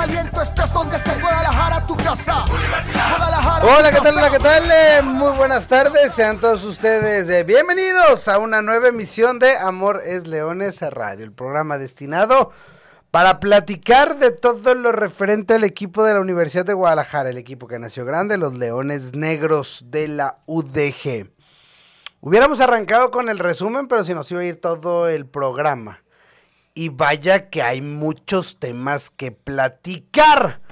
Aliento, estés donde estés, Guadalajara, tu casa. Guadalajara, Hola, ¿qué tal? Hola, ¿qué tal? Eh, Muy buenas tardes, sean todos ustedes eh, bienvenidos a una nueva emisión de Amor es Leones Radio, el programa destinado para platicar de todo lo referente al equipo de la Universidad de Guadalajara, el equipo que nació grande, los Leones Negros de la UDG. Hubiéramos arrancado con el resumen, pero si nos iba a ir todo el programa. Y vaya que hay muchos temas que platicar.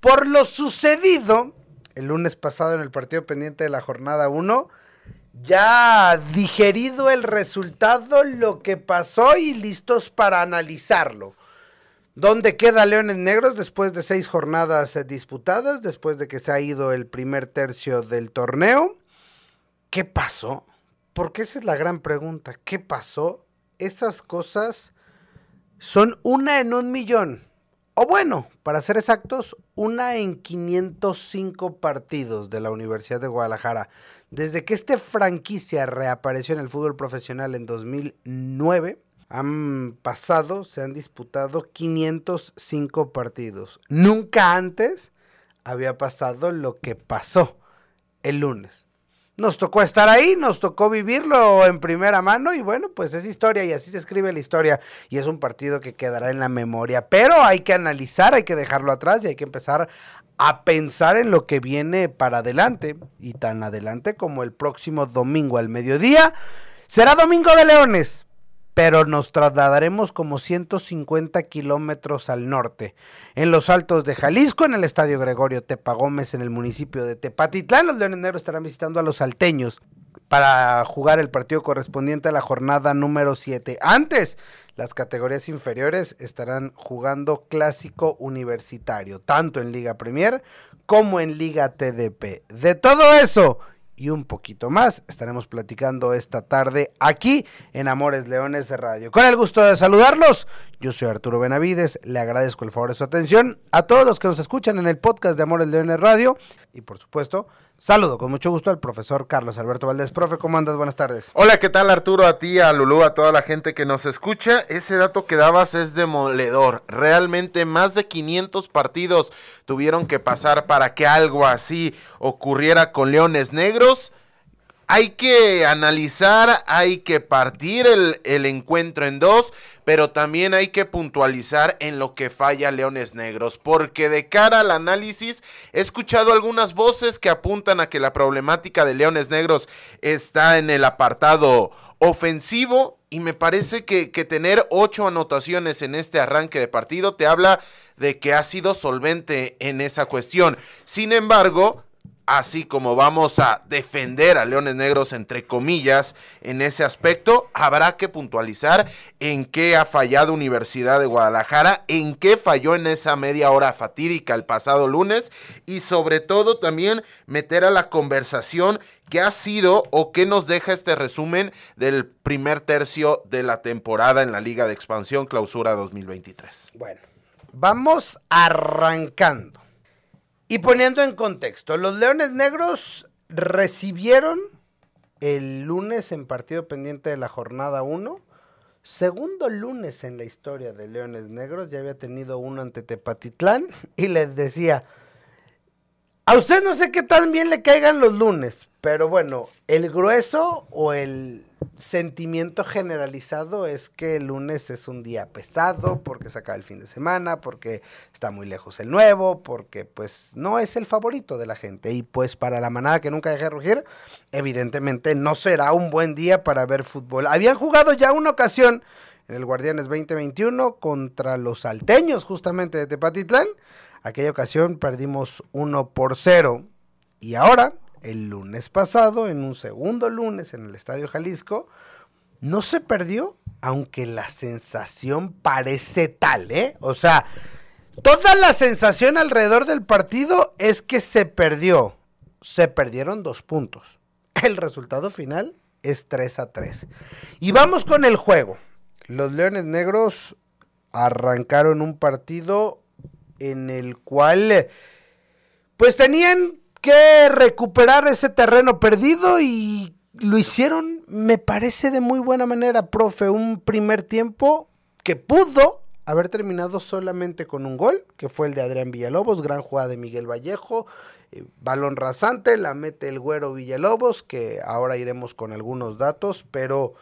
Por lo sucedido el lunes pasado en el partido pendiente de la jornada 1, ya digerido el resultado, lo que pasó y listos para analizarlo. ¿Dónde queda Leones Negros después de seis jornadas eh, disputadas, después de que se ha ido el primer tercio del torneo? ¿Qué pasó? Porque esa es la gran pregunta. ¿Qué pasó? Esas cosas son una en un millón. O bueno, para ser exactos, una en 505 partidos de la Universidad de Guadalajara. Desde que esta franquicia reapareció en el fútbol profesional en 2009, han pasado, se han disputado 505 partidos. Nunca antes había pasado lo que pasó el lunes. Nos tocó estar ahí, nos tocó vivirlo en primera mano y bueno, pues es historia y así se escribe la historia y es un partido que quedará en la memoria, pero hay que analizar, hay que dejarlo atrás y hay que empezar a pensar en lo que viene para adelante y tan adelante como el próximo domingo al mediodía. Será Domingo de Leones, pero nos trasladaremos como 150 kilómetros al norte. En los altos de Jalisco, en el estadio Gregorio Tepa Gómez, en el municipio de Tepatitlán, los Leones Negros estarán visitando a los salteños para jugar el partido correspondiente a la jornada número 7. Antes, las categorías inferiores estarán jugando clásico universitario, tanto en Liga Premier como en Liga TDP. De todo eso y un poquito más estaremos platicando esta tarde aquí en Amores Leones Radio. Con el gusto de saludarlos, yo soy Arturo Benavides, le agradezco el favor de su atención a todos los que nos escuchan en el podcast de Amores Leones Radio y por supuesto, saludo con mucho gusto al profesor Carlos Alberto Valdés. Profe, ¿cómo andas? Buenas tardes. Hola, ¿qué tal Arturo? A ti, a Lulú, a toda la gente que nos escucha. Ese dato que dabas es demoledor. Realmente más de 500 partidos tuvieron que pasar para que algo así ocurriera con Leones Negros. Hay que analizar, hay que partir el, el, encuentro en dos, pero también hay que puntualizar en lo que falla Leones Negros, porque de cara al análisis he escuchado algunas voces que apuntan a que la problemática de Leones Negros está en el apartado ofensivo y me parece que, que tener ocho anotaciones en este arranque de partido te habla de que ha sido solvente en esa cuestión. Sin embargo, así como vamos a defender a Leones Negros entre comillas en ese aspecto, habrá que puntualizar en qué ha fallado Universidad de Guadalajara, en qué falló en esa media hora fatídica el pasado lunes y sobre todo también meter a la conversación qué ha sido o qué nos deja este resumen del primer tercio de la temporada en la Liga de Expansión Clausura 2023. Bueno, vamos arrancando. Y poniendo en contexto, los Leones Negros recibieron el lunes en partido pendiente de la jornada 1, segundo lunes en la historia de Leones Negros, ya había tenido uno ante Tepatitlán y les decía, a usted no sé qué tan bien le caigan los lunes, pero bueno, el grueso o el sentimiento generalizado es que el lunes es un día pesado porque se acaba el fin de semana, porque está muy lejos el nuevo, porque pues no es el favorito de la gente. Y pues para la manada que nunca deje de rugir, evidentemente no será un buen día para ver fútbol. Habían jugado ya una ocasión en el Guardianes 2021 contra los salteños justamente de Tepatitlán. Aquella ocasión perdimos 1 por 0 y ahora el lunes pasado, en un segundo lunes en el Estadio Jalisco, no se perdió, aunque la sensación parece tal, ¿eh? O sea, Toda la sensación alrededor del partido es que se perdió. Se perdieron dos puntos. El resultado final es 3 a 3. Y vamos con el juego. Los Leones Negros arrancaron un partido en el cual pues tenían que recuperar ese terreno perdido y lo hicieron, me parece, de muy buena manera, profe. Un primer tiempo que pudo haber terminado solamente con un gol, que fue el de Adrián Villalobos, gran jugada de Miguel Vallejo, eh, balón rasante, la mete el güero Villalobos, que ahora iremos con algunos datos, pero,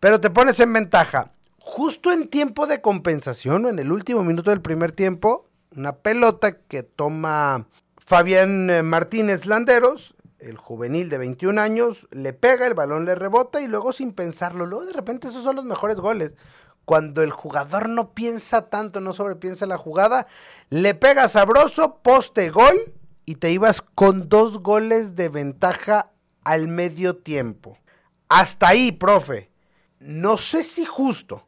pero te pones en ventaja. Justo en tiempo de compensación, en el último minuto del primer tiempo, una pelota que toma Fabián eh, Martínez Landeros, el juvenil de 21 años, le pega, el balón le rebota y luego sin pensarlo, luego de repente esos son los mejores goles. Cuando el jugador no piensa tanto, no sobrepiensa la jugada, le pega sabroso, poste gol y te ibas con dos goles de ventaja al medio tiempo. Hasta ahí, profe. No sé si justo,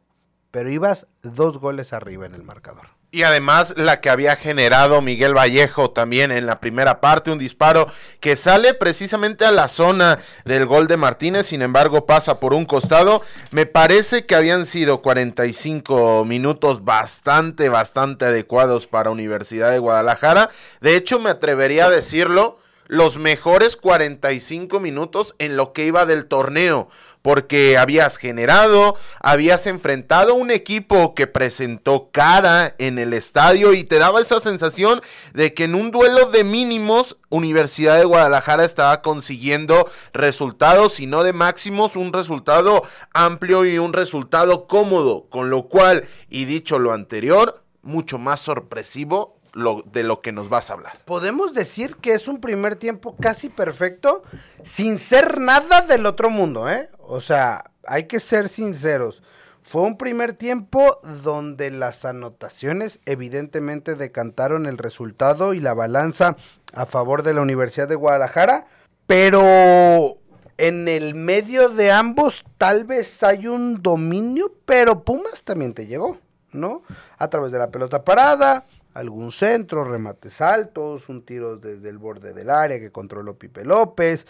pero ibas dos goles arriba en el marcador. Y además la que había generado Miguel Vallejo también en la primera parte, un disparo que sale precisamente a la zona del gol de Martínez, sin embargo pasa por un costado. Me parece que habían sido 45 minutos bastante, bastante adecuados para Universidad de Guadalajara. De hecho, me atrevería a decirlo, los mejores 45 minutos en lo que iba del torneo porque habías generado, habías enfrentado un equipo que presentó cara en el estadio y te daba esa sensación de que en un duelo de mínimos Universidad de Guadalajara estaba consiguiendo resultados y no de máximos, un resultado amplio y un resultado cómodo, con lo cual, y dicho lo anterior, mucho más sorpresivo de lo que nos vas a hablar. Podemos decir que es un primer tiempo casi perfecto, sin ser nada del otro mundo, ¿eh? O sea, hay que ser sinceros. Fue un primer tiempo donde las anotaciones evidentemente decantaron el resultado y la balanza a favor de la Universidad de Guadalajara, pero en el medio de ambos tal vez hay un dominio, pero Pumas también te llegó, ¿no? A través de la pelota parada, algún centro, remates altos, un tiro desde el borde del área que controló Pipe López.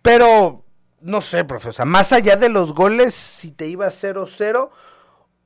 Pero, no sé, profesor, más allá de los goles, si te iba 0-0,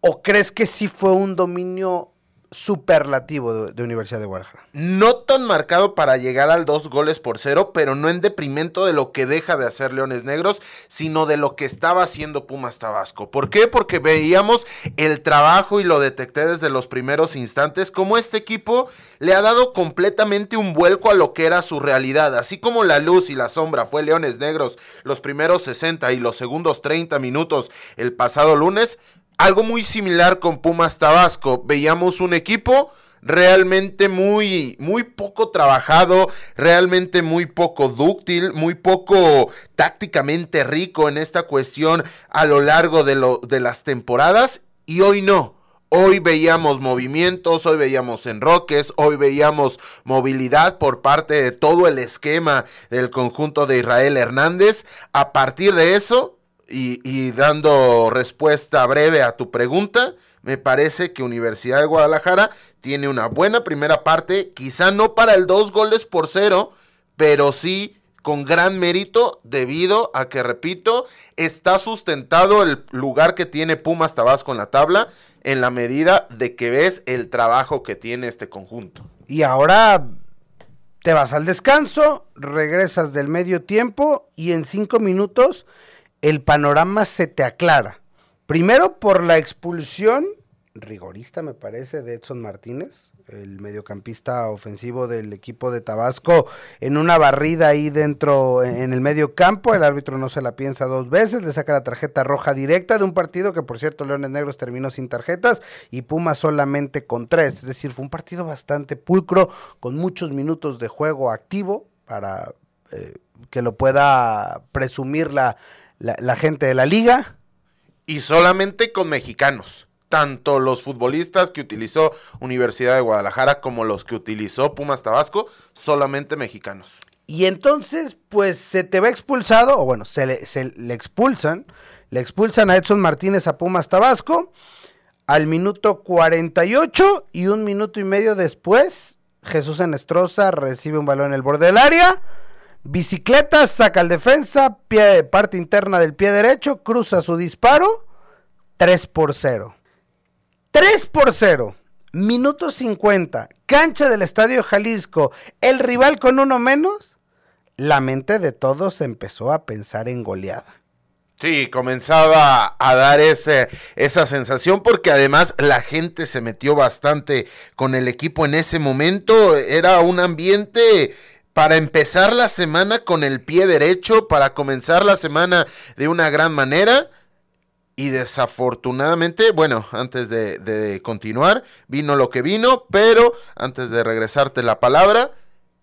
¿o crees que sí fue un dominio superlativo de, Universidad de Guadalajara. No tan marcado para llegar al dos goles por cero, pero no en deprimento de lo que deja de hacer Leones Negros, sino de lo que estaba haciendo Pumas Tabasco. ¿Por qué? Porque veíamos el trabajo y lo detecté desde los primeros instantes, como este equipo le ha dado completamente un vuelco a lo que era su realidad. Así como la luz y la sombra fue Leones Negros los primeros 60 y los segundos 30 minutos el pasado lunes, algo muy similar con Pumas Tabasco. Veíamos un equipo realmente muy, muy poco trabajado, realmente muy poco dúctil, muy poco tácticamente rico en esta cuestión a lo largo de, las temporadas y hoy no. Hoy veíamos movimientos, hoy veíamos enroques, hoy veíamos movilidad por parte de todo el esquema del conjunto de Israel Hernández. A partir de eso, y, dando respuesta breve a tu pregunta, me parece que Universidad de Guadalajara tiene una buena primera parte, quizá no para el dos goles por cero, pero sí con gran mérito debido a que, repito, está sustentado el lugar que tiene Pumas Tabasco en la tabla en la medida de que ves el trabajo que tiene este conjunto. Y ahora te vas al descanso, regresas del medio tiempo y en cinco minutos el panorama se te aclara. Primero por la expulsión, rigorista me parece, de Edson Martínez, el mediocampista ofensivo del equipo de Tabasco, en una barrida ahí dentro, en el medio campo. El árbitro no se la piensa dos veces, le saca la tarjeta roja directa de un partido que, por cierto, Leones Negros terminó sin tarjetas y Puma solamente con tres. Es decir, fue un partido bastante pulcro, con muchos minutos de juego activo para eh, que lo pueda presumir la la, gente de la liga. Y solamente con mexicanos tanto los futbolistas que utilizó Universidad de Guadalajara como los que utilizó Pumas Tabasco, solamente mexicanos. Y entonces, pues se te va expulsado, o bueno, se le, se le expulsan, le expulsan a Edson Martínez a Pumas Tabasco. al minuto 48 y un minuto y medio después, Jesús Enestrosa recibe un balón en el borde del área. Bicicleta, saca al defensa, pie, parte interna del pie derecho, cruza su disparo, 3 por 0. 3 por 0. Minuto 50. Cancha del Estadio Jalisco. El rival con uno menos. La mente de todos empezó a pensar en goleada. Sí, comenzaba a dar esa sensación porque además la gente se metió bastante con el equipo en ese momento. Era un ambiente para empezar la semana con el pie derecho, para comenzar la semana de una gran manera. Y desafortunadamente, bueno, antes de, de, continuar, vino lo que vino, pero antes de regresarte la palabra,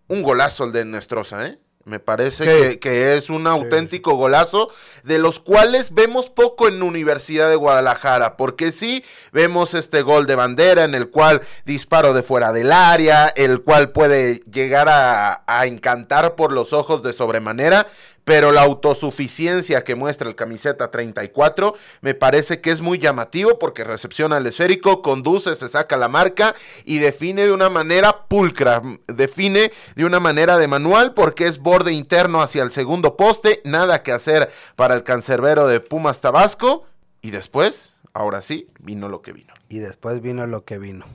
un golazo el de Nestrosa, ¿eh? Me parece que, que, es un auténtico golazo, de los cuales vemos poco en Universidad de Guadalajara, porque sí vemos este gol de bandera en el cual disparo de fuera del área, el cual puede llegar a, a encantar por los ojos de sobremanera, pero la autosuficiencia que muestra el camiseta 34 me parece que es muy llamativo porque recepciona el esférico, conduce, se saca la marca y define de una manera pulcra, define de una manera de manual porque es borde interno hacia el segundo poste, nada que hacer para el cancerbero de Pumas Tabasco y después, ahora sí, vino lo que vino. Y después vino lo que vino.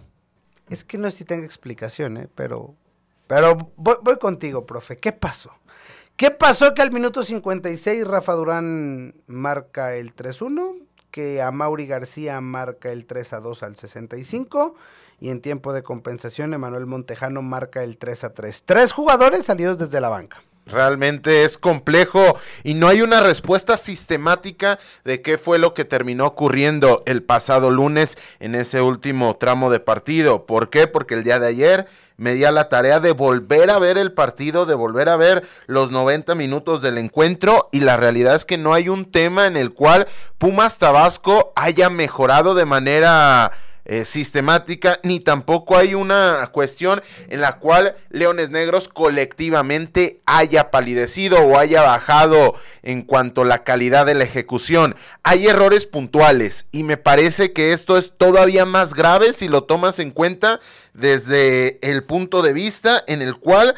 Es que no sé si tenga explicación, ¿eh? pero, pero voy, voy contigo, profe. ¿Qué pasó? ¿Qué pasó que al minuto 56 Rafa Durán marca el 3-1? Que a Mauri García marca el 3-2 al 65 y en tiempo de compensación Emanuel Montejano marca el 3-3. Tres jugadores salidos desde la banca. Realmente es complejo y no hay una respuesta sistemática de qué fue lo que terminó ocurriendo el pasado lunes en ese último tramo de partido. ¿Por qué? Porque el día de ayer me di a la tarea de volver a ver el partido, de volver a ver los 90 minutos del encuentro y la realidad es que no hay un tema en el cual Pumas Tabasco haya mejorado de manera eh, sistemática, ni tampoco hay una cuestión en la cual Leones Negros colectivamente haya palidecido o haya bajado en cuanto a la calidad de la ejecución. Hay errores puntuales y me parece que esto es todavía más grave si lo tomas en cuenta desde el punto de vista en el cual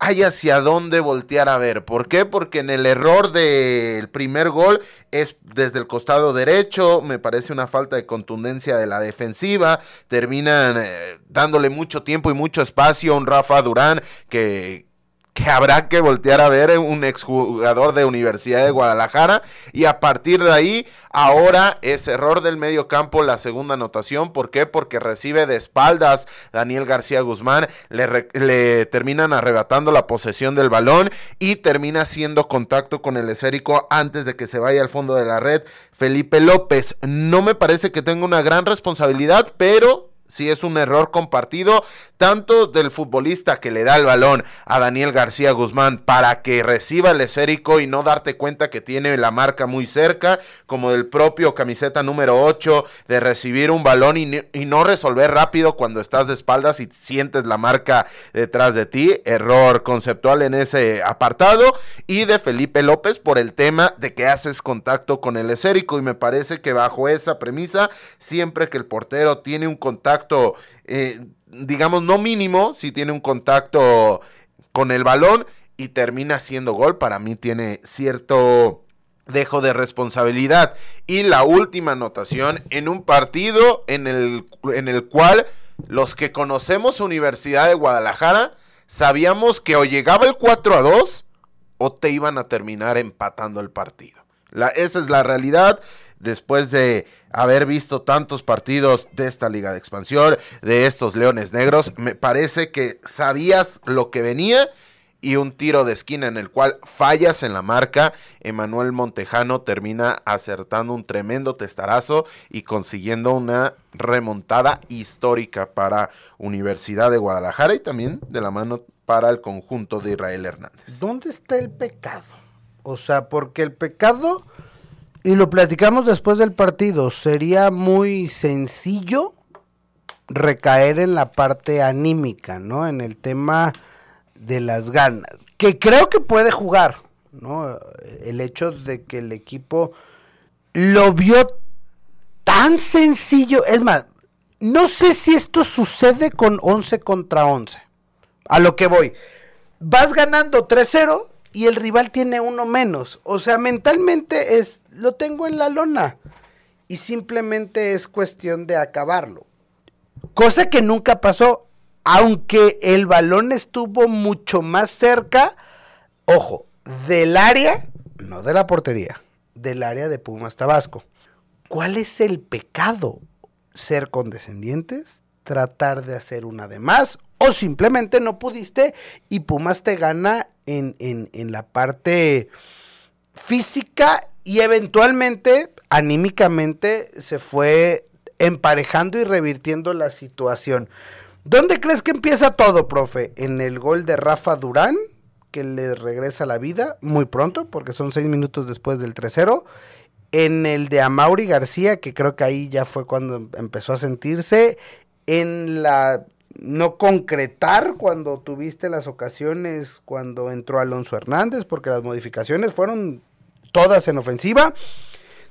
hay hacia dónde voltear a ver. ¿Por qué? Porque en el error del primer gol es desde el costado derecho, me parece una falta de contundencia de la defensiva, terminan eh, dándole mucho tiempo y mucho espacio a un Rafa Durán que, que habrá que voltear a ver un exjugador de Universidad de Guadalajara y a partir de ahí ahora es error del medio campo la segunda anotación, ¿por qué? Porque recibe de espaldas Daniel García Guzmán, le, le terminan arrebatando la posesión del balón y termina haciendo contacto con el esérico antes de que se vaya al fondo de la red Felipe López. No me parece que tenga una gran responsabilidad, pero si es un error compartido, tanto del futbolista que le da el balón a Daniel García Guzmán para que reciba el esférico y no darte cuenta que tiene la marca muy cerca, como del propio camiseta número 8 de recibir un balón y, y no resolver rápido cuando estás de espaldas y sientes la marca detrás de ti. Error conceptual en ese apartado. Y de Felipe López por el tema de que haces contacto con el esférico y me parece que bajo esa premisa, siempre que el portero tiene un contacto eh, digamos, no mínimo, si tiene un contacto con el balón y termina siendo gol, para mí tiene cierto dejo de responsabilidad. Y la última anotación en un partido en el, en el cual los que conocemos Universidad de Guadalajara sabíamos que o llegaba el 4 a 2 o te iban a terminar empatando el partido. La, esa es la realidad después de haber visto tantos partidos de esta liga de expansión, de estos Leones Negros, me parece que sabías lo que venía y un tiro de esquina en el cual fallas en la marca, Emanuel Montejano termina acertando un tremendo testarazo y consiguiendo una remontada histórica para Universidad de Guadalajara y también de la mano para el conjunto de Israel Hernández. ¿Dónde está el pecado? O sea, porque el pecado y lo platicamos después del partido. Sería muy sencillo recaer en la parte anímica, ¿no? En el tema de las ganas. Que creo que puede jugar, ¿no? El hecho de que el equipo lo vio tan sencillo. Es más, no sé si esto sucede con 11 contra 11. A lo que voy. Vas ganando 3-0 y el rival tiene uno menos. O sea, mentalmente es, lo tengo en la lona. Y simplemente es cuestión de acabarlo. Cosa que nunca pasó. Aunque el balón estuvo mucho más cerca, ojo, del área, no de la portería, del área de Pumas Tabasco. ¿Cuál es el pecado? ¿Ser condescendientes? ¿Tratar de hacer una de más? ¿O simplemente no pudiste y Pumas te gana en, en la parte física y eventualmente, anímicamente, se fue emparejando y revirtiendo la situación? ¿Dónde crees que empieza todo, profe? ¿En el gol de Rafa Durán? que le regresa la vida muy pronto, porque son seis minutos después del 3-0. En el de Amauri García, que creo que ahí ya fue cuando empezó a sentirse. En la no concretar cuando tuviste las ocasiones cuando entró Alonso Hernández, porque las modificaciones fueron todas en ofensiva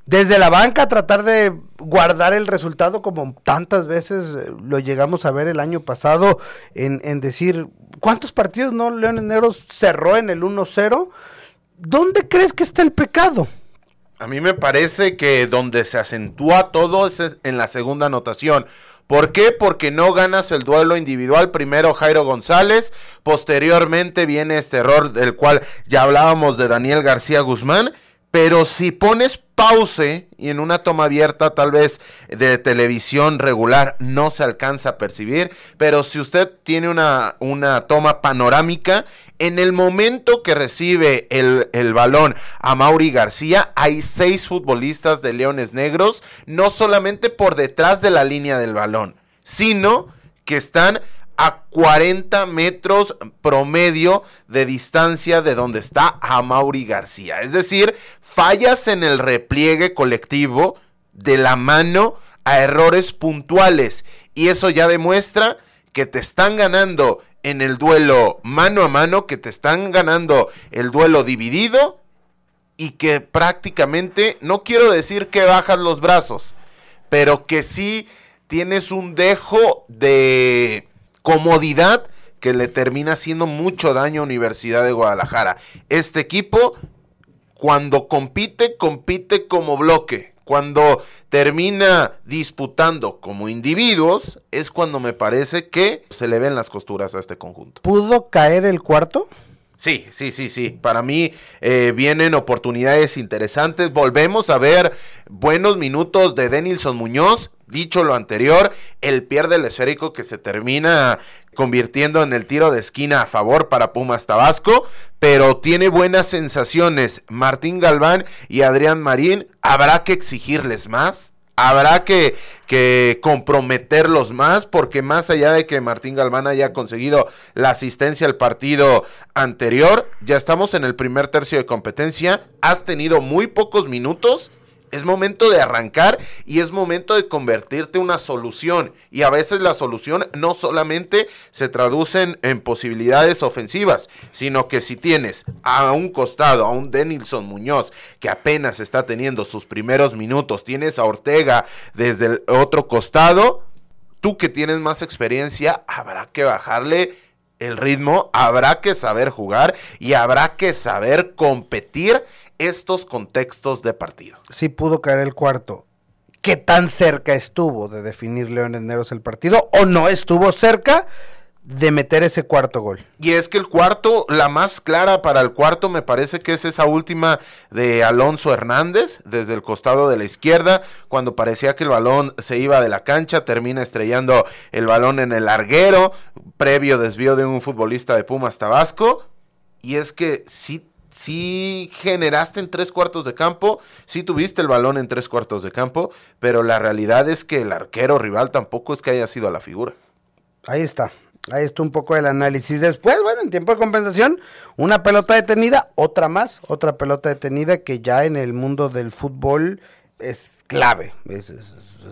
desde la banca tratar de guardar el resultado como tantas veces eh, lo llegamos a ver el año pasado en, en decir, ¿cuántos partidos no Leones Negros cerró en el 1-0? ¿Dónde crees que está el pecado? A mí me parece que donde se acentúa todo es en la segunda anotación. ¿Por qué? Porque no ganas el duelo individual. Primero Jairo González, posteriormente viene este error del cual ya hablábamos de Daniel García Guzmán pero si pones pause y en una toma abierta tal vez de televisión regular no se alcanza a percibir, pero si usted tiene una, una toma panorámica, en el momento que recibe el, el, balón a Mauri García, hay seis futbolistas de Leones Negros, no solamente por detrás de la línea del balón, sino que están a 40 metros promedio de distancia de donde está Amaury García. Es decir, fallas en el repliegue colectivo de la mano a errores puntuales. Y eso ya demuestra que te están ganando en el duelo mano a mano, que te están ganando el duelo dividido y que prácticamente, no quiero decir que bajas los brazos, pero que sí tienes un dejo de comodidad que le termina haciendo mucho daño a Universidad de Guadalajara. Este equipo, cuando compite, compite como bloque. Cuando termina disputando como individuos, es cuando me parece que se le ven las costuras a este conjunto. ¿Pudo caer el cuarto? Sí, sí, sí, sí. Para mí eh, vienen oportunidades interesantes. Volvemos a ver buenos minutos de Denilson Muñoz. Dicho lo anterior, él pierde el esférico que se termina convirtiendo en el tiro de esquina a favor para Pumas Tabasco, pero tiene buenas sensaciones. Martín Galván y Adrián Marín, habrá que exigirles más habrá que, que, comprometerlos más, porque más allá de que Martín Galván haya conseguido la asistencia al partido anterior, ya estamos en el primer tercio de competencia, has tenido muy pocos minutos es momento de arrancar y es momento de convertirte en una solución. Y a veces la solución no solamente se traduce en, posibilidades ofensivas, sino que si tienes a un costado, a un Denilson Muñoz, que apenas está teniendo sus primeros minutos, tienes a Ortega desde el otro costado, tú que tienes más experiencia, habrá que bajarle el ritmo, habrá que saber jugar y habrá que saber competir estos contextos de partido. Sí pudo caer el cuarto. ¿Qué tan cerca estuvo de definir Leones Negros el partido? ¿O no estuvo cerca de meter ese cuarto gol? Y es que el cuarto, la más clara para el cuarto me parece que es esa última de Alonso Hernández desde el costado de la izquierda, cuando parecía que el balón se iba de la cancha, termina estrellando el balón en el larguero, previo desvío de un futbolista de Pumas Tabasco. Y es que sí sí generaste en tres cuartos de campo, sí tuviste el balón en tres cuartos de campo, pero la realidad es que el arquero rival tampoco es que haya sido la figura. Ahí está. Ahí está un poco el análisis. Después, bueno, en tiempo de compensación, una pelota detenida, otra más, otra pelota detenida que ya en el mundo del fútbol es clave, es,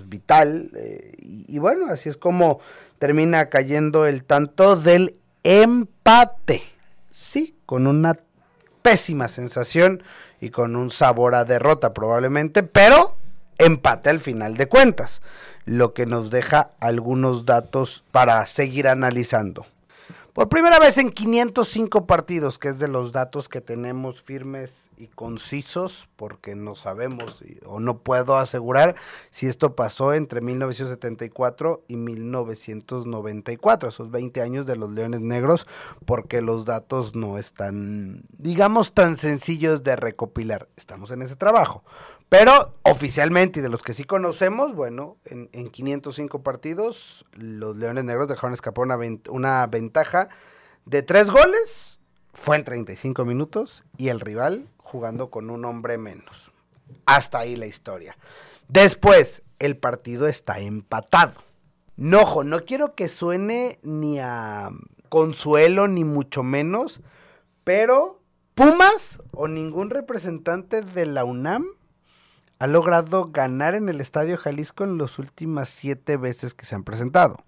vital. Eh, y, bueno, así es como termina cayendo el tanto del empate. Sí, con una pésima sensación y con un sabor a derrota probablemente, pero empate al final de cuentas, lo que nos deja algunos datos para seguir analizando. Por primera vez en 505 partidos, que es de los datos que tenemos firmes y concisos, porque no sabemos o no puedo asegurar si esto pasó entre 1974 y 1994, esos 20 años de los Leones Negros, porque los datos no están, digamos, tan sencillos de recopilar. Estamos en ese trabajo. Pero oficialmente y de los que sí conocemos, bueno, en, 505 partidos, los Leones Negros dejaron escapar una, una ventaja de tres goles. Fue en 35 minutos y el rival jugando con un hombre menos. Hasta ahí la historia. Después, el partido está empatado. No, no quiero que suene ni a consuelo ni mucho menos, pero Pumas o ningún representante de la UNAM ha logrado ganar en el Estadio Jalisco en las últimas siete veces que se han presentado.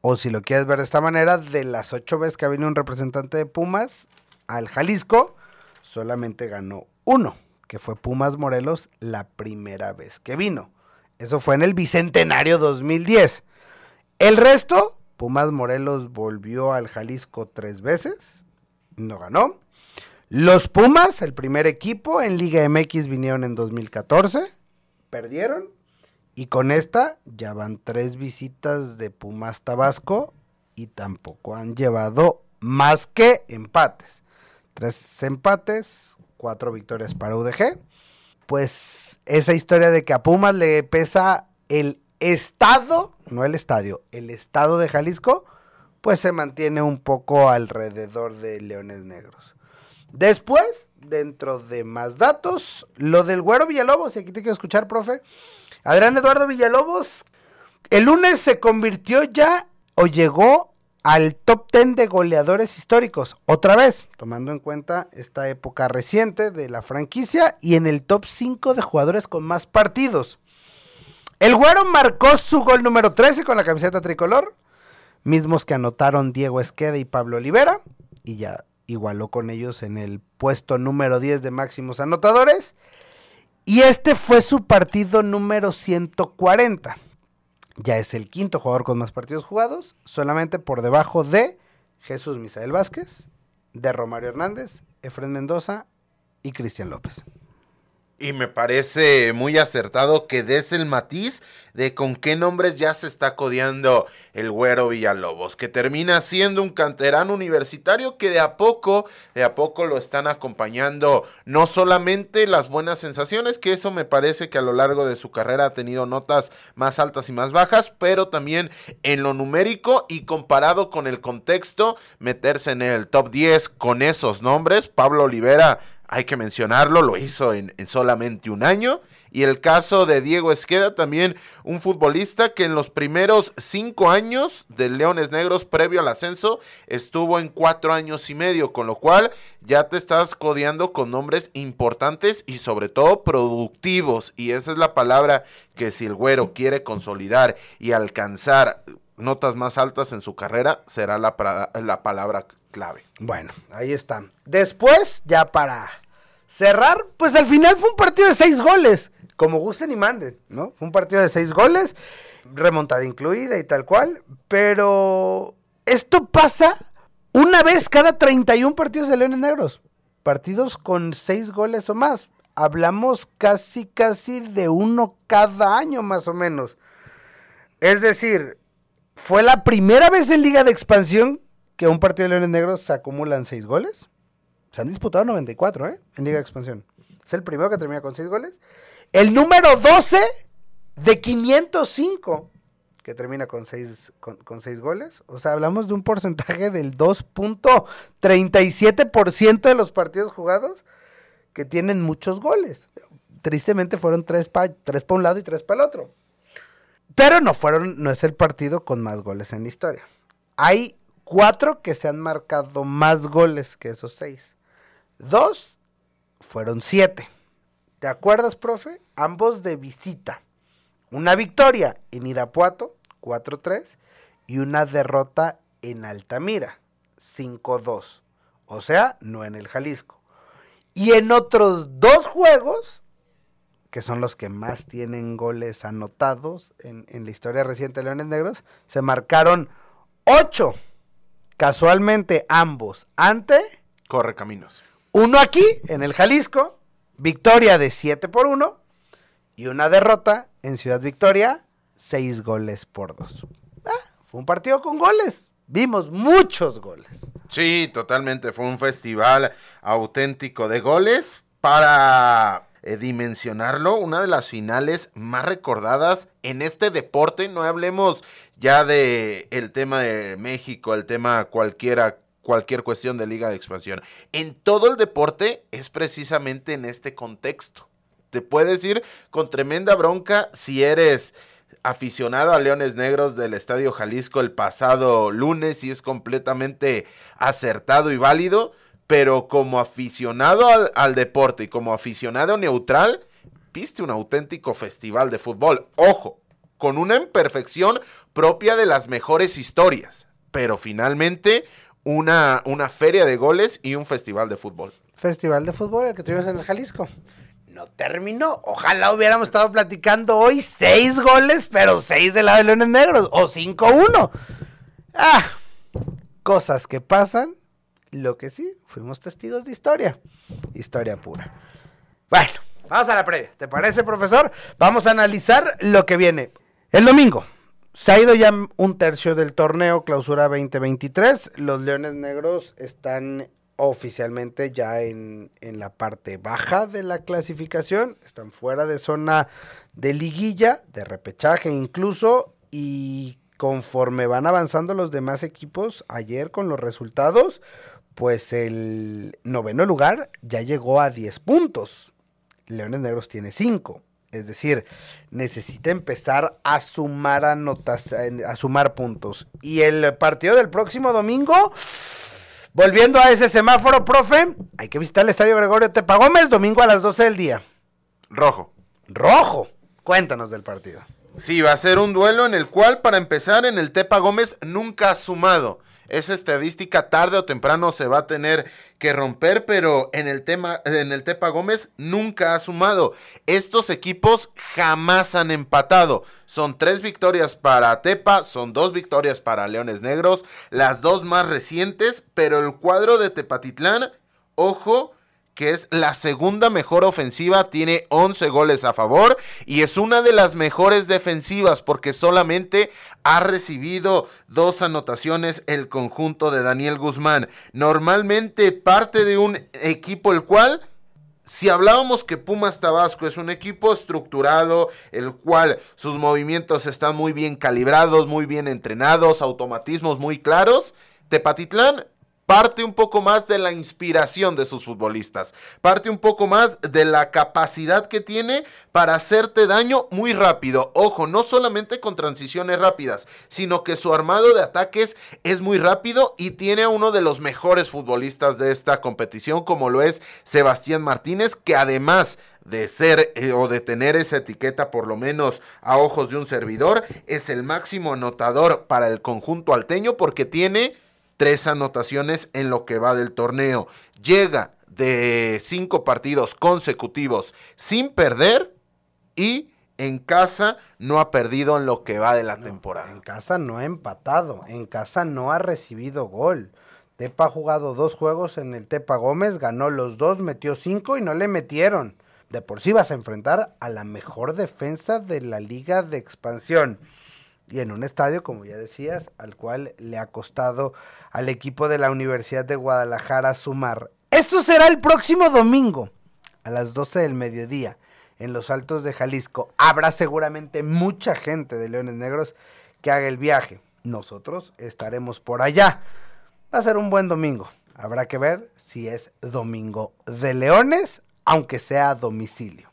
O si lo quieres ver de esta manera, de las ocho veces que ha venido un representante de Pumas al Jalisco, solamente ganó uno, que fue Pumas Morelos la primera vez que vino. Eso fue en el Bicentenario 2010. El resto, Pumas Morelos volvió al Jalisco tres veces, no ganó. Los Pumas, el primer equipo en Liga MX, vinieron en 2014, perdieron. Y con esta ya van tres visitas de Pumas Tabasco y tampoco han llevado más que empates. Tres empates, cuatro victorias para UDG. Pues esa historia de que a Pumas le pesa el estado, no el estadio, el estado de Jalisco, pues se mantiene un poco alrededor de Leones Negros. Después, dentro de más datos, lo del Güero Villalobos, y aquí te quiero escuchar, profe. Adrián Eduardo Villalobos, el lunes se convirtió ya o llegó al top 10 de goleadores históricos, otra vez, tomando en cuenta esta época reciente de la franquicia y en el top 5 de jugadores con más partidos. El Güero marcó su gol número 13 con la camiseta tricolor, mismos que anotaron Diego Esqueda y Pablo Olivera, y ya igualó con ellos en el puesto número 10 de máximos anotadores. Y este fue su partido número 140. Ya es el quinto jugador con más partidos jugados, solamente por debajo de Jesús Misael Vázquez, de Romario Hernández, Efren Mendoza y Cristian López. Y me parece muy acertado que des el matiz de con qué nombres ya se está codeando el güero Villalobos, que termina siendo un canterano universitario que de a poco, de a poco lo están acompañando no solamente las buenas sensaciones, que eso me parece que a lo largo de su carrera ha tenido notas más altas y más bajas, pero también en lo numérico y comparado con el contexto, meterse en el top 10 con esos nombres, Pablo Olivera hay que mencionarlo, lo hizo en, solamente un año. Y el caso de Diego Esqueda, también un futbolista que en los primeros cinco años del Leones Negros, previo al ascenso, estuvo en cuatro años y medio, con lo cual ya te estás codeando con nombres importantes y sobre todo productivos. Y esa es la palabra que si el güero quiere consolidar y alcanzar notas más altas en su carrera, será la, la palabra clave. Bueno, ahí está. Después, ya para cerrar, pues al final fue un partido de seis goles, como gusten y manden, ¿no? Fue un partido de seis goles, remontada incluida y tal cual, pero esto pasa una vez cada 31 partidos de Leones Negros, partidos con seis goles o más. Hablamos casi, casi de uno cada año más o menos. Es decir, fue la primera vez en Liga de Expansión que un partido de Leones Negros se acumulan seis goles. Se han disputado 94, ¿eh? En Liga de Expansión. Es el primero que termina con seis goles. El número 12 de 505 que termina con seis, con, seis goles. O sea, hablamos de un porcentaje del 2.37% de los partidos jugados que tienen muchos goles. Tristemente fueron tres para tres un lado y tres para el otro. Pero no fueron, no es el partido con más goles en la historia. Hay cuatro que se han marcado más goles que esos seis. Dos fueron siete. ¿Te acuerdas, profe? Ambos de visita. Una victoria en Irapuato, 4-3, y una derrota en Altamira, 5-2. O sea, no en el Jalisco. Y en otros dos juegos, que son los que más tienen goles anotados en, en la historia reciente de Leones Negros, se marcaron ocho. Casualmente ambos ante Corre caminos. uno aquí, en el Jalisco, victoria de 7 por 1 y una derrota en Ciudad Victoria, 6 goles por 2. fue un partido con goles. Vimos muchos goles. Sí, totalmente. Fue un festival auténtico de goles para eh, dimensionarlo. Una de las finales más recordadas en este deporte. No hablemos ya de el tema de México, el tema cualquiera cualquier cuestión de liga de expansión. En todo el deporte es precisamente en este contexto. Te puedes ir con tremenda bronca si eres aficionado a Leones Negros del Estadio Jalisco el pasado lunes y es completamente acertado y válido, pero como aficionado al, deporte y como aficionado neutral, viste un auténtico festival de fútbol. Ojo, con una imperfección propia de las mejores historias, pero finalmente una, una feria de goles y un festival de fútbol. Festival de fútbol el que tuvimos en el Jalisco. No terminó. Ojalá hubiéramos estado platicando hoy seis goles, pero seis de la de Leones Negros. O 5-1. Ah, cosas que pasan. Lo que sí, fuimos testigos de historia. Historia pura. Bueno, vamos a la previa. ¿Te parece, profesor? Vamos a analizar lo que viene. El domingo. Se ha ido ya un tercio del torneo, clausura 2023. Los Leones Negros están oficialmente ya en, en, la parte baja de la clasificación. Están fuera de zona de liguilla, de repechaje incluso. Y conforme van avanzando los demás equipos, ayer con los resultados, pues el noveno lugar ya llegó a 10 puntos. Leones Negros tiene 5. Es decir, necesita empezar a sumar anotas, a sumar puntos. Y el partido del próximo domingo, volviendo a ese semáforo, profe, hay que visitar el Estadio Gregorio Tepa Gómez, domingo a las 12 del día. Rojo. Rojo. Cuéntanos del partido. Sí, va a ser un duelo en el cual, para empezar, en el Tepa Gómez nunca ha sumado. Esa estadística tarde o temprano se va a tener que romper, pero en el tema en el Tepa Gómez nunca ha sumado. Estos equipos jamás han empatado. Son tres victorias para Tepa, son dos victorias para Leones Negros, las dos más recientes, pero el cuadro de Tepatitlán, ojo, que es la segunda mejor ofensiva, tiene 11 goles a favor y es una de las mejores defensivas porque solamente ha recibido dos anotaciones el conjunto de Daniel Guzmán. Normalmente parte de un equipo el cual si hablábamos que Pumas Tabasco es un equipo estructurado, el cual sus movimientos están muy bien calibrados, muy bien entrenados, automatismos muy claros, Tepatitlán parte un poco más de la inspiración de sus futbolistas, parte un poco más de la capacidad que tiene para hacerte daño muy rápido. Ojo, no solamente con transiciones rápidas, sino que su armado de ataques es muy rápido y tiene a uno de los mejores futbolistas de esta competición, como lo es Sebastián Martínez, que además de ser eh, o de tener esa etiqueta por lo menos a ojos de un servidor, es el máximo anotador para el conjunto alteño porque tiene tres anotaciones en lo que va del torneo. Llega de cinco partidos consecutivos sin perder y en casa no ha perdido en lo que va de la no, temporada. En casa no ha empatado, en casa no ha recibido gol. Tepa ha jugado dos juegos en el Tepa Gómez, ganó los dos, metió cinco y no le metieron. De por sí vas a enfrentar a la mejor defensa de la liga de expansión y en un estadio, como ya decías, al cual le ha costado al equipo de la Universidad de Guadalajara sumar. Esto será el próximo domingo a las 12 del mediodía en los Altos de Jalisco. Habrá seguramente mucha gente de Leones Negros que haga el viaje. Nosotros estaremos por allá. Va a ser un buen domingo. Habrá que ver si es domingo de Leones, aunque sea a domicilio.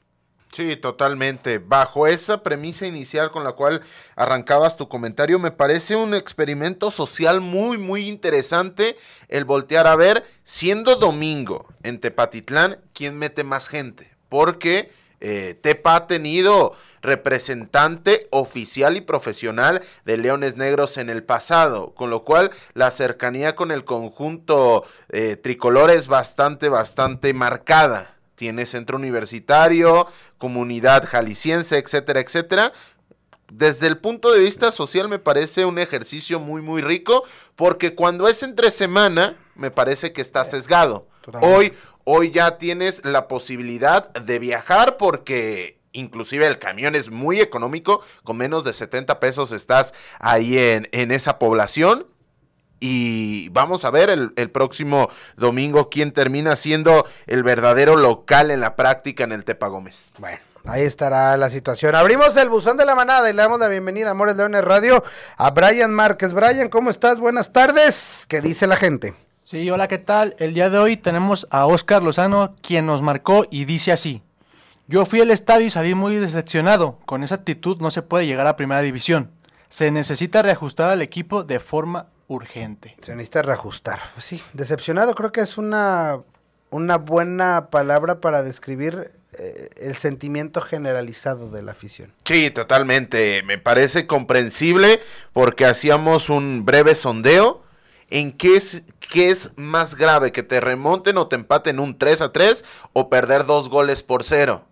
Sí, totalmente. Bajo esa premisa inicial con la cual arrancabas tu comentario, me parece un experimento social muy, muy interesante el voltear a ver, siendo domingo en Tepatitlán, quién mete más gente. Porque eh, Tepa ha tenido representante oficial y profesional de Leones Negros en el pasado, con lo cual la cercanía con el conjunto eh, tricolor es bastante, bastante marcada tiene centro universitario, comunidad jalisciense, etcétera, etcétera. Desde el punto de vista social me parece un ejercicio muy, muy rico, porque cuando es entre semana, me parece que está sesgado. Totalmente. Hoy, hoy ya tienes la posibilidad de viajar porque inclusive el camión es muy económico, con menos de 70 pesos estás ahí en, en esa población. Y vamos a ver el, el próximo domingo quién termina siendo el verdadero local en la práctica en el Tepa Gómez. Bueno, ahí estará la situación. Abrimos el buzón de la manada y le damos la bienvenida a Amores Leones Radio a Brian Márquez. Brian, ¿cómo estás? Buenas tardes. ¿Qué dice la gente? Sí, hola, ¿qué tal? El día de hoy tenemos a Oscar Lozano, quien nos marcó y dice así. Yo fui al estadio y salí muy decepcionado. Con esa actitud no se puede llegar a primera división. Se necesita reajustar al equipo de forma urgente. Se necesita reajustar. Pues sí, decepcionado creo que es una, una buena palabra para describir eh, el sentimiento generalizado de la afición. Sí, totalmente. Me parece comprensible porque hacíamos un breve sondeo en qué es, qué es más grave, que te remonten o te empaten un 3 a 3 o perder dos goles por cero.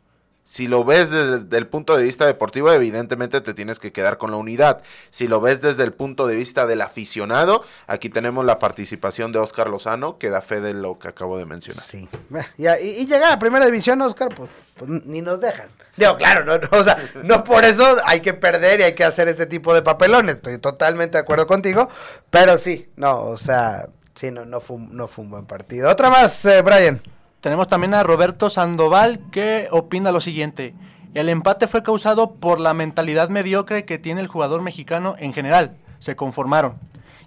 Si lo ves desde el punto de vista deportivo, evidentemente te tienes que quedar con la unidad. Si lo ves desde el punto de vista del aficionado, aquí tenemos la participación de Oscar Lozano, que da fe de lo que acabo de mencionar. Sí. Y, y llegar a primera división, Oscar, pues, pues ni nos dejan. Digo, claro, no, no, o sea, no por eso hay que perder y hay que hacer este tipo de papelones. Estoy totalmente de acuerdo contigo, pero sí, no, o sea, sí, no, no, fue, no fue un buen partido. Otra más, eh, Brian. Tenemos también a Roberto Sandoval, que opina lo siguiente. El empate fue causado por la mentalidad mediocre que tiene el jugador mexicano en general. Se conformaron.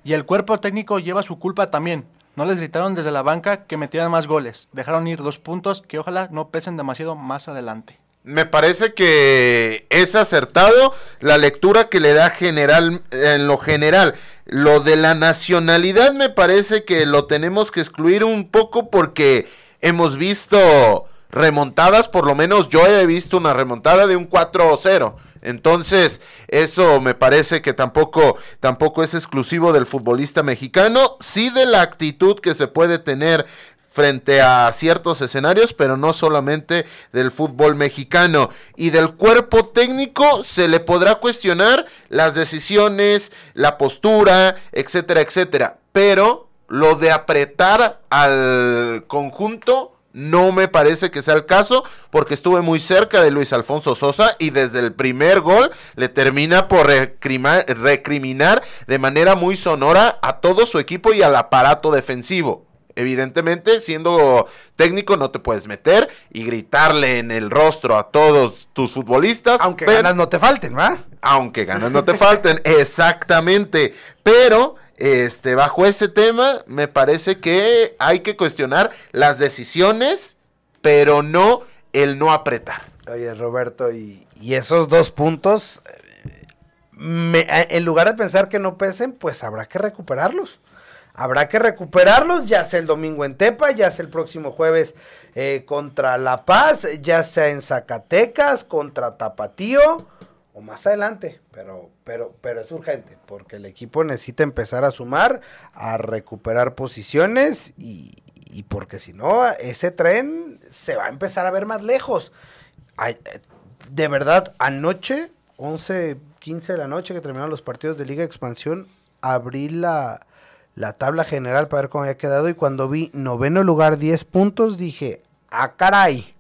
Y el cuerpo técnico lleva su culpa también. No les gritaron desde la banca que metieran más goles. Dejaron ir dos puntos que ojalá no pesen demasiado más adelante. Me parece que es acertado la lectura que le da general en lo general. Lo de la nacionalidad me parece que lo tenemos que excluir un poco porque hemos visto remontadas, por lo menos yo he visto una remontada de un 4-0. Entonces, eso me parece que tampoco, tampoco es exclusivo del futbolista mexicano, sí de la actitud que se puede tener frente a ciertos escenarios, pero no solamente del fútbol mexicano. Y del cuerpo técnico se le podrá cuestionar las decisiones, la postura, etcétera, etcétera. Pero lo de apretar al conjunto no me parece que sea el caso, porque estuve muy cerca de Luis Alfonso Sosa y desde el primer gol le termina por recrima- recriminar de manera muy sonora a todo su equipo y al aparato defensivo. Evidentemente, siendo técnico no te puedes meter y gritarle en el rostro a todos tus futbolistas. Aunque pero- ganas no te falten, ¿va? aunque ganas no te falten, exactamente. Pero, este, bajo ese tema, me parece que hay que cuestionar las decisiones, pero no el no apretar. Oye, Roberto, y, esos dos puntos, eh, me- en lugar de pensar que no pesen, pues habrá que recuperarlos. Habrá que recuperarlos, ya sea el domingo en Tepa, ya sea el próximo jueves eh, contra La Paz, ya sea en Zacatecas, contra Tapatío, o más adelante. Pero, pero, pero es urgente, porque el equipo necesita empezar a sumar, a recuperar posiciones, y, y porque si no, ese tren se va a empezar a ver más lejos. Eh, de verdad, anoche, 11, 15 de la noche que terminaron los partidos de Liga Expansión, abrí la, la tabla general para ver cómo había quedado y cuando vi noveno lugar 10 puntos dije, ah caray,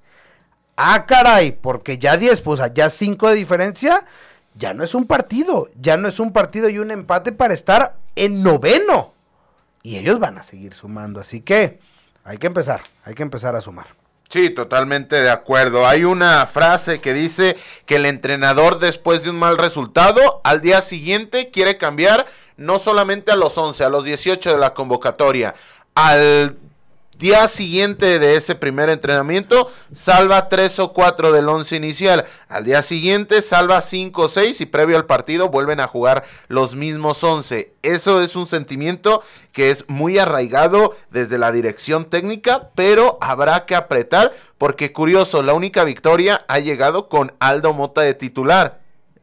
ah caray, porque ya 10, pues ya 5 de diferencia, ya no es un partido, ya no es un partido y un empate para estar en noveno. Y ellos van a seguir sumando, así que hay que empezar, hay que empezar a sumar. Sí, totalmente de acuerdo. Hay una frase que dice que el entrenador después de un mal resultado, al día siguiente quiere cambiar no solamente a los 11, a los 18 de la convocatoria, al día siguiente de ese primer entrenamiento salva tres o cuatro del once inicial. Al día siguiente salva cinco o seis y previo al partido vuelven a jugar los mismos once. Eso es un sentimiento que es muy arraigado desde la dirección técnica, pero habrá que apretar porque curioso, la única victoria ha llegado con Aldo Mota de titular.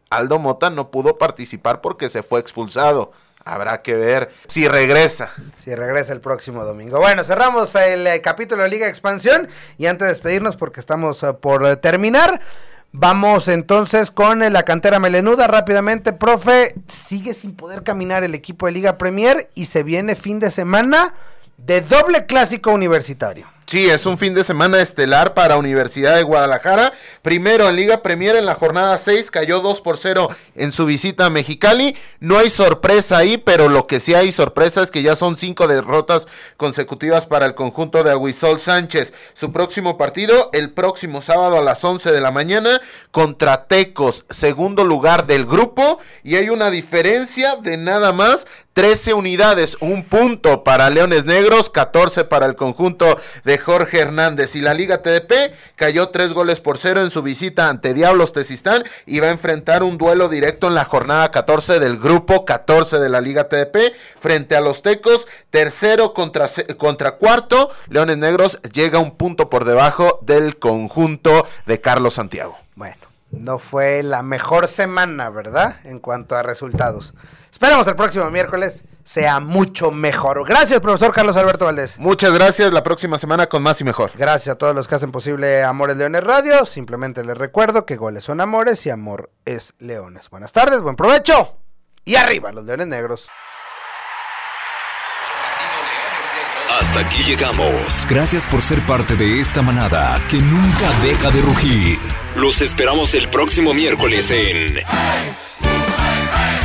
Aldo Mota no pudo participar porque se fue expulsado. Habrá que ver si regresa. Si regresa el próximo domingo. Bueno, cerramos el eh, capítulo de Liga Expansión y antes de despedirnos porque estamos eh, por eh, terminar, vamos entonces con la cantera melenuda rápidamente. Profe, sigue sin poder caminar el equipo de Liga Premier y se viene fin de semana de doble clásico universitario. Sí, es un fin de semana estelar para Universidad de Guadalajara. Primero en Liga Premier en la jornada 6 cayó 2 por 0 en su visita a Mexicali. No hay sorpresa ahí, pero lo que sí hay sorpresa es que ya son cinco derrotas consecutivas para el conjunto de Aguisol Sánchez. Su próximo partido el próximo sábado a las 11 de la mañana contra Tecos, segundo lugar del grupo. Y hay una diferencia de nada más 13 unidades, un punto para Leones Negros, 14 para el conjunto de Jorge Hernández. Y la Liga TDP cayó 3 goles por 0 en su visita ante Diablos Tezistán y va a enfrentar un duelo directo en la jornada 14 del grupo 14 de la Liga TDP frente a los Tecos, tercero contra, contra cuarto. Leones Negros llega un punto por debajo del conjunto de Carlos Santiago. Bueno, no fue la mejor semana, ¿verdad? En cuanto a resultados. Esperamos el próximo miércoles sea mucho mejor. Gracias, profesor Carlos Alberto Valdés. Muchas gracias. La próxima semana con más y mejor. Gracias a todos los que hacen posible Amores Leones Radio. Simplemente les recuerdo que goles son amores y amor es leones. Buenas tardes, buen provecho y arriba los leones negros. Hasta aquí llegamos. Gracias por ser parte de esta manada que nunca deja de rugir. Los esperamos el próximo miércoles en